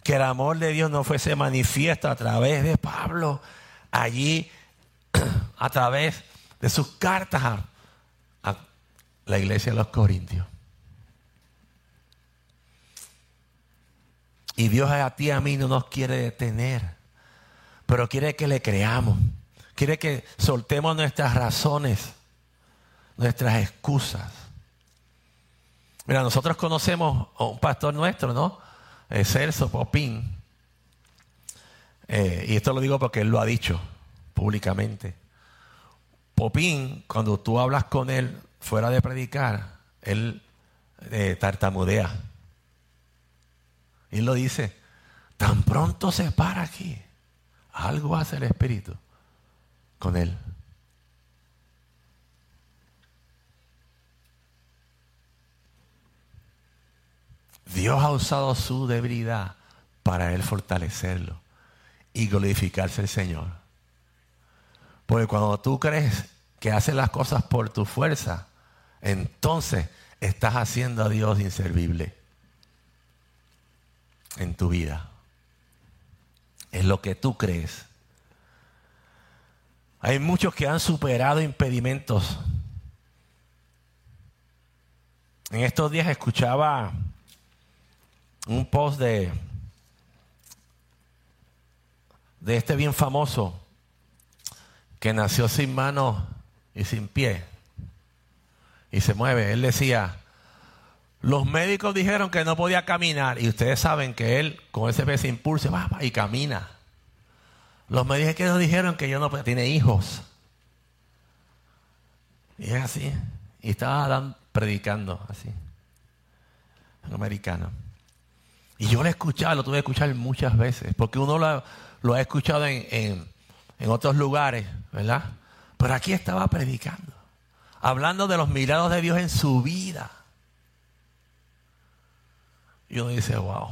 que el amor de Dios no fuese manifiesto a través de Pablo, allí, a través de sus cartas a, la iglesia de los Corintios. Y Dios a ti y a mí no nos quiere detener, pero quiere que le creamos. Quiere que soltemos nuestras razones, nuestras excusas Mira, nosotros conocemos a un pastor nuestro, ¿no? Eh, Celso Popín. Eh, y esto lo digo porque él lo ha dicho públicamente. Popín, cuando tú hablas con él fuera de predicar, él eh, tartamudea. Y lo dice, tan pronto se para aquí, algo hace el Espíritu con él. Dios ha usado su debilidad para él fortalecerlo y glorificarse el Señor. Porque cuando tú crees que haces las cosas por tu fuerza, entonces estás haciendo a Dios inservible en tu vida. Es lo que tú crees. Hay muchos que han superado impedimentos. En estos días escuchaba un post de, este bien famoso que nació sin manos y sin pie y se mueve. Él decía, los médicos dijeron que no podía caminar y ustedes saben que él con ese ese impulso va, y camina. Los médicos dijeron que yo no tiene hijos. Y es así. Y estaba predicando así. Americano. Y yo lo he escuchado, lo tuve que escuchar muchas veces, porque uno lo, ha escuchado en, en otros lugares, ¿verdad? Pero aquí estaba predicando, hablando de los milagros de Dios en su vida. Y uno dice, wow.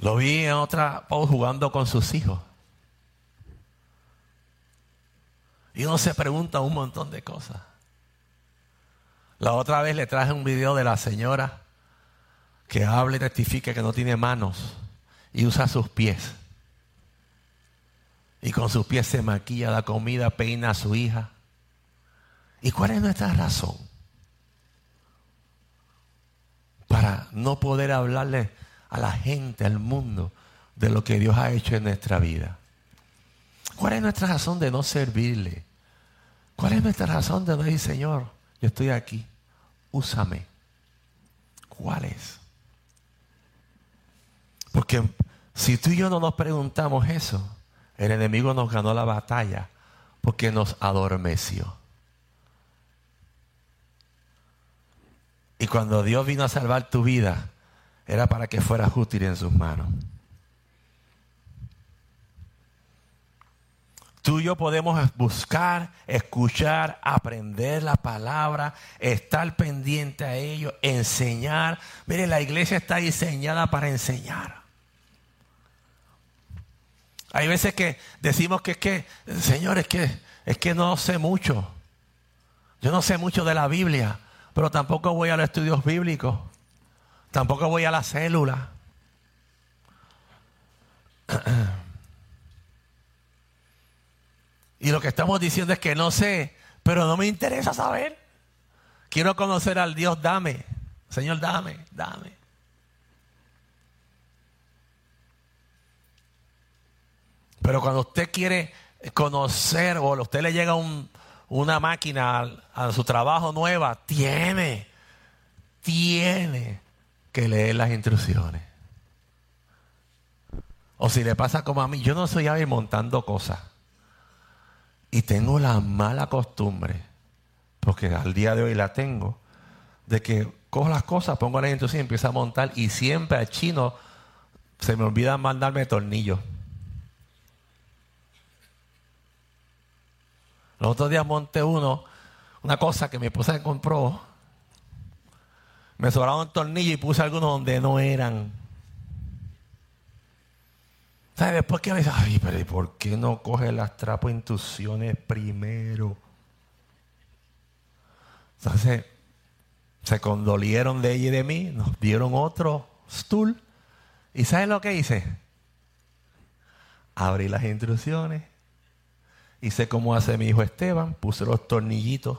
Lo vi en otra jugando con sus hijos. Y uno se pregunta un montón de cosas. La otra vez le traje un video de la señora que habla y testifica que no tiene manos y usa sus pies. Y con sus pies se maquilla la comida, peina a su hija. ¿Y cuál es nuestra razón? Para no poder hablarle a la gente, al mundo, de lo que Dios ha hecho en nuestra vida. ¿Cuál es nuestra razón de no servirle? ¿Cuál es nuestra razón de no decir, Señor, estoy aquí, úsame. ¿Cuál es? Porque si tú y yo no nos preguntamos eso, el enemigo nos ganó la batalla porque nos adormeció. Y cuando Dios vino a salvar tu vida, era para que fueras útil en sus manos. Tú y yo podemos buscar, escuchar, aprender la palabra, estar pendiente a ello, enseñar. Mire, la iglesia está diseñada para enseñar. Hay veces que decimos que es que, Señor, es que, es que no sé mucho. Yo no sé mucho de la Biblia, pero tampoco voy a los estudios bíblicos. Tampoco voy a la célula. Y lo que estamos diciendo es que no sé, pero no me interesa saber. Quiero conocer al Dios, dame. Señor, dame, dame. Pero cuando usted quiere conocer o a usted le llega una máquina a, su trabajo nueva, tiene, tiene que leer las instrucciones. O si le pasa como a mí, yo no soy hábil montando cosas. Y tengo la mala costumbre, porque al día de hoy la tengo, de que cojo las cosas, pongo la instrucción y empiezo a montar y siempre al chino se me olvida mandarme tornillos. Los otros días monté uno, una cosa que mi esposa compró. Me sobraron tornillos y puse algunos donde no eran. ¿Sabes? Después que me dice, ay, pero ¿y por qué no coge las trapo intuiciones primero? Entonces, se condolieron de ella y de mí, nos dieron otro stool. ¿Y sabes lo que hice? Abrí las instrucciones. Hice como hace mi hijo Esteban, puse los tornillitos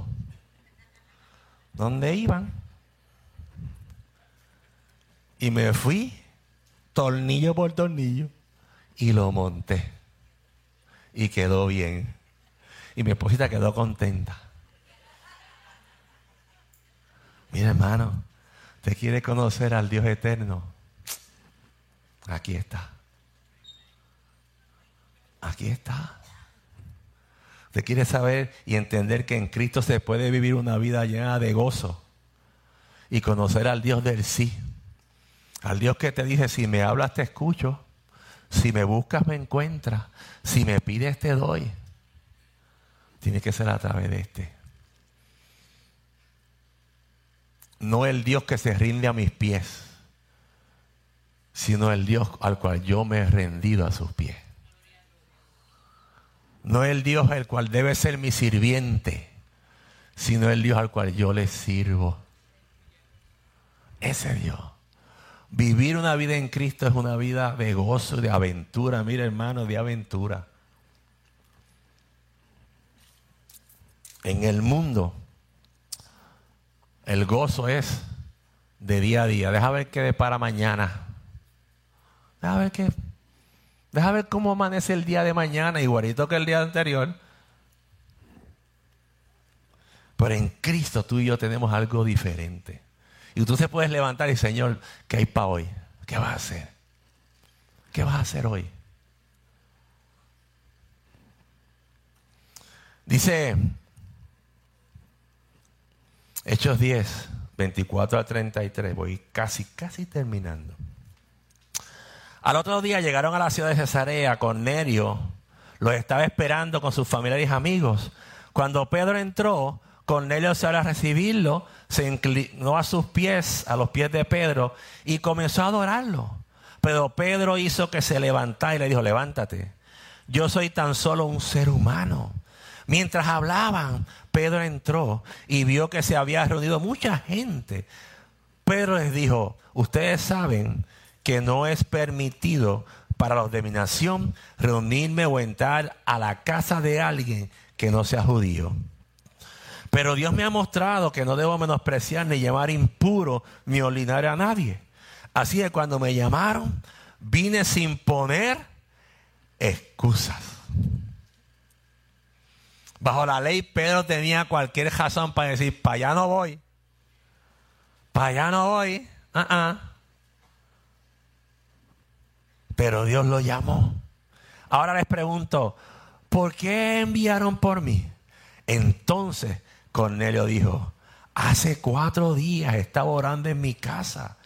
donde iban. Y me fui tornillo por tornillo y lo monté. Y quedó bien. Y mi esposita quedó contenta. Mira, hermano, ¿te quiere conocer al Dios eterno? Aquí está. Aquí está. ¿Te quiere saber y entender que en Cristo se puede vivir una vida llena de gozo y conocer al Dios del sí. Al Dios que te dice, si me hablas te escucho, si me buscas me encuentras, si me pides te doy. Tiene que ser a través de este. No el Dios que se rinde a mis pies, sino el Dios al cual yo me he rendido a sus pies. No el Dios el cual debe ser mi sirviente, sino el Dios al cual yo le sirvo. Ese Dios. Vivir una vida en Cristo es una vida de gozo, de aventura. Mira, hermano, de aventura. En el mundo, el gozo es de día a día. Deja ver qué para mañana. Deja ver qué. Deja ver cómo amanece el día de mañana, igualito que el día anterior. Pero en Cristo tú y yo tenemos algo diferente. Y tú se puedes levantar y, Señor, ¿qué hay para hoy? ¿Qué vas a hacer? ¿Qué vas a hacer hoy? Dice Hechos 10, 24 a 33. Voy casi, casi terminando. Al otro día llegaron a la ciudad de Cesarea. Cornelio los estaba esperando con sus familiares y amigos. Cuando Pedro entró, Cornelio se a recibirlo, se inclinó a sus pies, a los pies de Pedro, y comenzó a adorarlo. Pero Pedro hizo que se levantara y le dijo, levántate, yo soy tan solo un ser humano. Mientras hablaban, Pedro entró y vio que se había reunido mucha gente. Pedro les dijo, ustedes saben que no es permitido para los de mi nación reunirme o entrar a la casa de alguien que no sea judío. Pero Dios me ha mostrado que no debo menospreciar ni llamar impuro ni olinar a nadie. Así que cuando me llamaron, vine sin poner excusas. Bajo la ley, Pedro tenía cualquier razón para decir, para allá no voy. Para allá no voy. Uh Pero Dios lo llamó. Ahora les pregunto, ¿por qué enviaron por mí? Entonces Cornelio dijo, hace cuatro días estaba orando en mi casa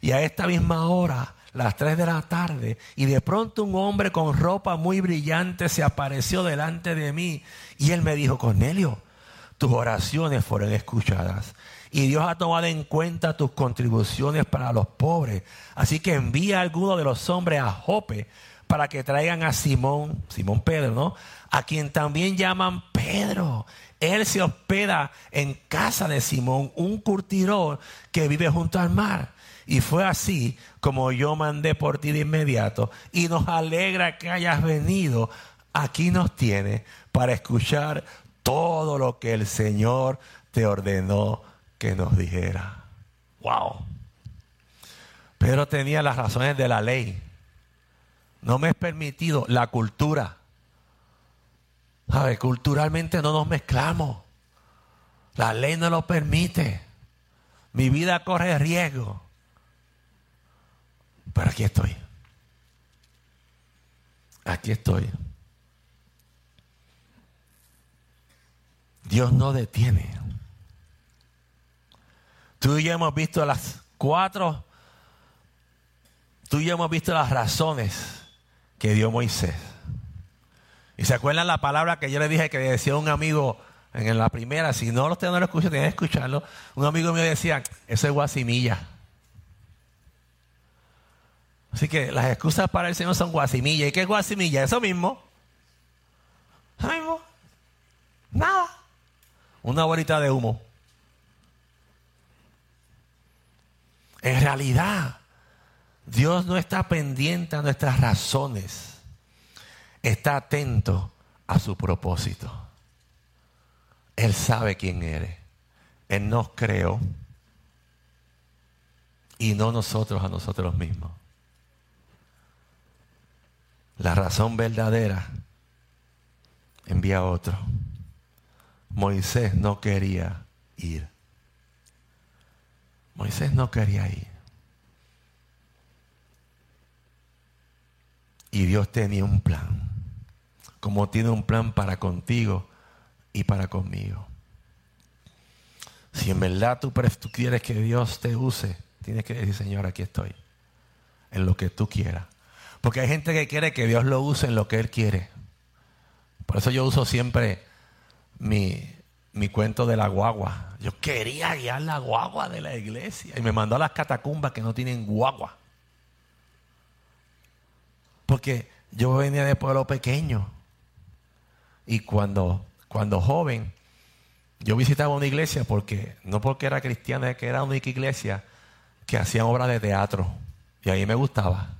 y a esta misma hora, las tres de la tarde, y de pronto un hombre con ropa muy brillante se apareció delante de mí y él me dijo, Cornelio, tus oraciones fueron escuchadas y Dios ha tomado en cuenta tus contribuciones para los pobres. Así que envía a alguno de los hombres a Jope para que traigan a Simón, Simón Pedro, ¿no? A quien también llaman Pedro él se hospeda en casa de Simón, un curtidor que vive junto al mar. Y fue así como yo mandé por ti de inmediato. Y nos alegra que hayas venido. Aquí nos tiene para escuchar todo lo que el Señor te ordenó que nos dijera. Wow. Pero tenía las razones de la ley. No me es permitido la cultura Culturalmente no nos mezclamos. La ley no lo permite. Mi vida corre riesgo. Pero aquí estoy. Aquí estoy. Dios no detiene. Tú y yo hemos visto las cuatro, tú y yo hemos visto las razones que dio Moisés. Y se acuerdan la palabra que yo le dije que decía un amigo en la primera, si no usted no lo escucha, tiene que escucharlo. Un amigo mío decía, eso es guasimilla. Así que las excusas para el Señor son guasimilla. ¿Y qué es guasimilla? Eso mismo. Eso mismo. Nada. Una bolita de humo. En realidad, Dios no está pendiente a nuestras razones está atento a su propósito. Él sabe quién eres. Él nos creó y no nosotros a nosotros mismos. La razón verdadera envía a otro. Moisés no quería ir. Moisés no quería ir. Y Dios tenía un plan como tiene un plan para contigo y para conmigo. Si en verdad tú, tú quieres que Dios te use, tienes que decir, Señor, aquí estoy. En lo que tú quieras. Porque hay gente que quiere que Dios lo use en lo que Él quiere. Por eso yo uso siempre mi, mi cuento de la guagua. Yo quería guiar la guagua de la iglesia. Y me mandó a las catacumbas que no tienen guagua. Porque yo venía de pueblo pequeño. Y cuando, cuando joven, yo visitaba una iglesia porque, no porque era cristiana, que era una iglesia que hacían obras de teatro. Y ahí me gustaba.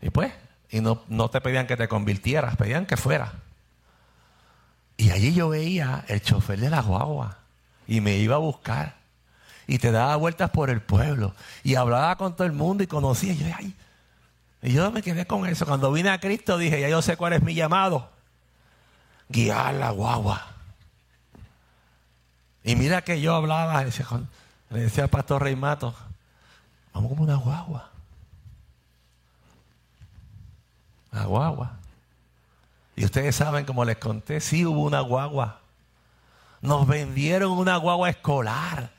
Y pues, y no, no te pedían que te convirtieras, pedían que fuera. Y allí yo veía el chofer de la guagua y me iba a buscar. Y te daba vueltas por el pueblo. Y hablaba con todo el mundo y conocía. Y yo, ay. Y yo me quedé con eso. Cuando vine a Cristo dije, ya yo sé cuál es mi llamado. Guiar la guagua. Y mira que yo hablaba, le decía, al pastor Rey Mato, vamos como una guagua. La guagua. Y ustedes saben, como les conté, sí hubo una guagua. Nos vendieron una guagua escolar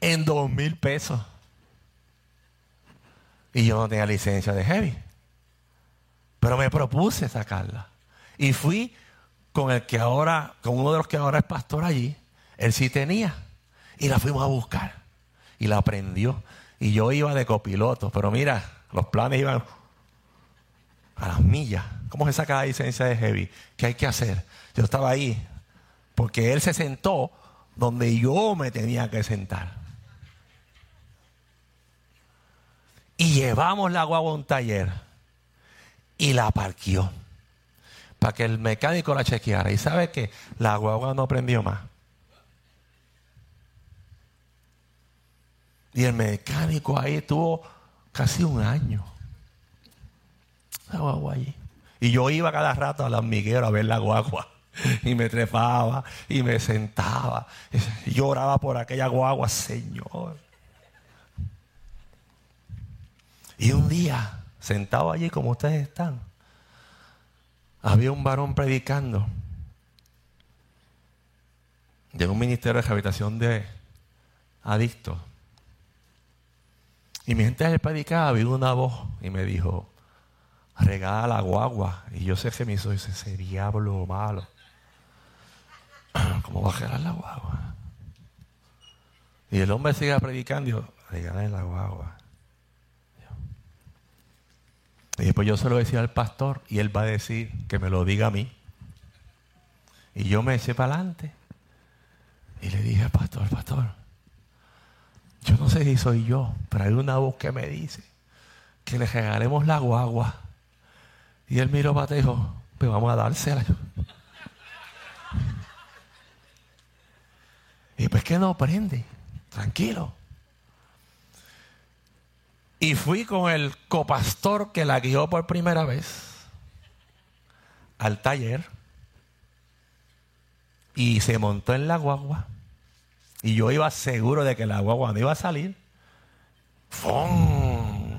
en dos mil pesos. Y yo no tenía licencia de heavy. Pero me propuse sacarla. Y fui con el que ahora, con uno de los que ahora es pastor allí. Él sí tenía. Y la fuimos a buscar. Y la aprendió. Y yo iba de copiloto. Pero mira, los planes iban a las millas. ¿Cómo se saca la licencia de heavy? ¿Qué hay que hacer? Yo estaba ahí porque él se sentó donde yo me tenía que sentar. Y llevamos la guagua a un taller y la parqueó para que el mecánico la chequeara. Y sabe que la guagua no prendió más. Y el mecánico ahí estuvo casi un año. La guagua allí. Y yo iba cada rato al hormiguero a ver la guagua. Y me trepaba y me sentaba. Y lloraba por aquella guagua, Señor. Y un día, sentado allí como ustedes están, había un varón predicando de un ministerio de rehabilitación de adictos. Y mientras él predicaba, vi una voz y me dijo, regala la guagua. Y yo sé que me hizo ese, diablo malo. ¿Cómo va a regalar la guagua? Y el hombre sigue predicando regala la guagua. Y después yo se lo decía al pastor y él va a decir que me lo diga a mí. Y yo me eché para adelante. Y le dije al pastor, pastor, yo no sé si soy yo, pero hay una voz que me dice que le regalemos la guagua. Y él miró para y dijo, pues vamos a dársela. Y pues que no prende, tranquilo. Y fui con el copastor que la guió por primera vez al taller. Y se montó en la guagua. Y yo iba seguro de que la guagua no iba a salir. ¡Fum!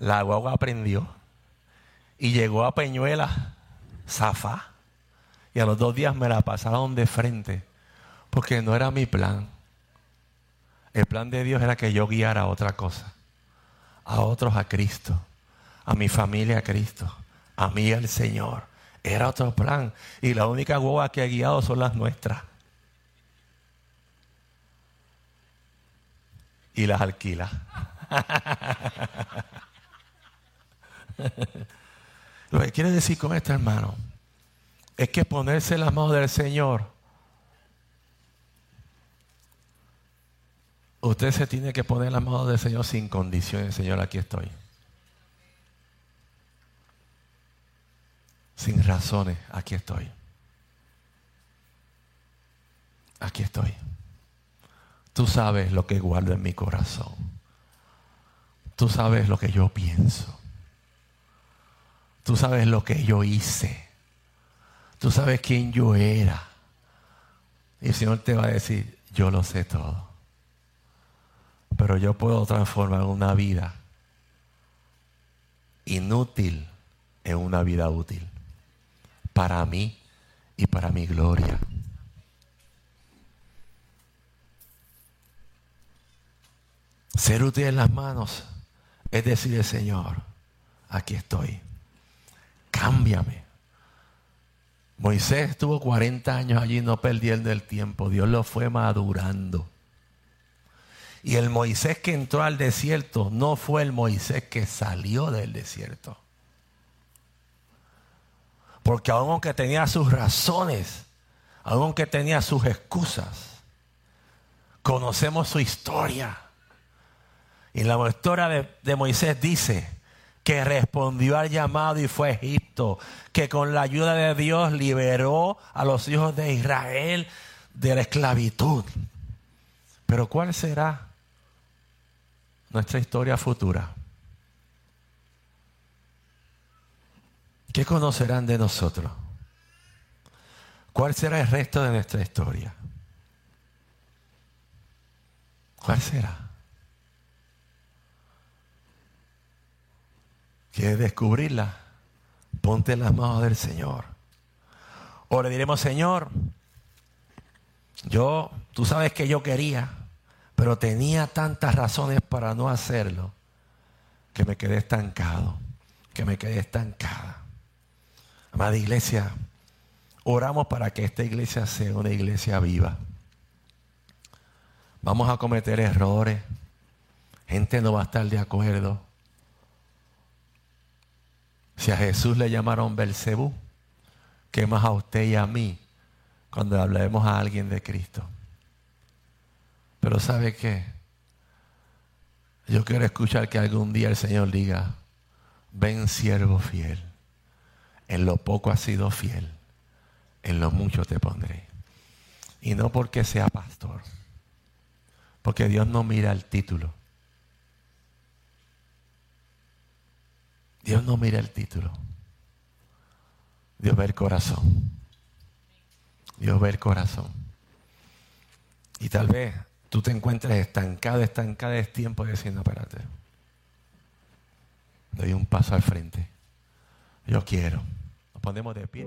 La guagua aprendió. Y llegó a Peñuela, Zafá. Y a los dos días me la pasaron de frente. Porque no era mi plan. El plan de Dios era que yo guiara otra cosa. A otros a Cristo. A mi familia a Cristo. A mí al Señor. Era otro plan. Y la única guagua que he guiado son las nuestras. Y las alquila. Lo que quiere decir con esto, hermano, es que ponerse en las manos del Señor, usted se tiene que poner las manos del Señor sin condiciones, Señor, aquí estoy. Sin razones, aquí estoy. Aquí estoy. Tú sabes lo que guardo en mi corazón. Tú sabes lo que yo pienso. Tú sabes lo que yo hice. Tú sabes quién yo era. Y el Señor te va a decir, yo lo sé todo. Pero yo puedo transformar una vida inútil en una vida útil. Para mí y para mi gloria. Ser útil en las manos es decirle, Señor, aquí estoy. Cámbiame. Moisés estuvo 40 años allí no perdiendo el tiempo. Dios lo fue madurando. Y el Moisés que entró al desierto no fue el Moisés que salió del desierto. Porque aunque tenía sus razones, aunque tenía sus excusas, conocemos su historia. Y la historia de, Moisés dice que respondió al llamado y fue a Egipto, que con la ayuda de Dios liberó a los hijos de Israel de la esclavitud. Pero ¿cuál será nuestra historia futura? ¿Qué conocerán de nosotros? ¿Cuál será el resto de nuestra historia? ¿Cuál será? ¿Quieres descubrirla? Ponte en las manos del Señor. O le diremos, Señor, yo, tú sabes que yo quería, pero tenía tantas razones para no hacerlo, que me quedé estancado, que me quedé estancada. Amada iglesia, oramos para que esta iglesia sea una iglesia viva. Vamos a cometer errores. Gente no va a estar de acuerdo. Si a Jesús le llamaron Belcebú, ¿qué más a usted y a mí cuando hablemos a alguien de Cristo? Pero ¿sabe qué? Yo quiero escuchar que algún día el Señor diga, ven siervo fiel, en lo poco has sido fiel, en lo mucho te pondré. Y no porque sea pastor, porque Dios no mira el título. Dios no mira el título. Dios ve el corazón. Dios ve el corazón. Y tal vez tú te encuentres estancado, estancada, es tiempo de decir, no, espérate. Doy un paso al frente. Yo quiero. Nos ponemos de pie.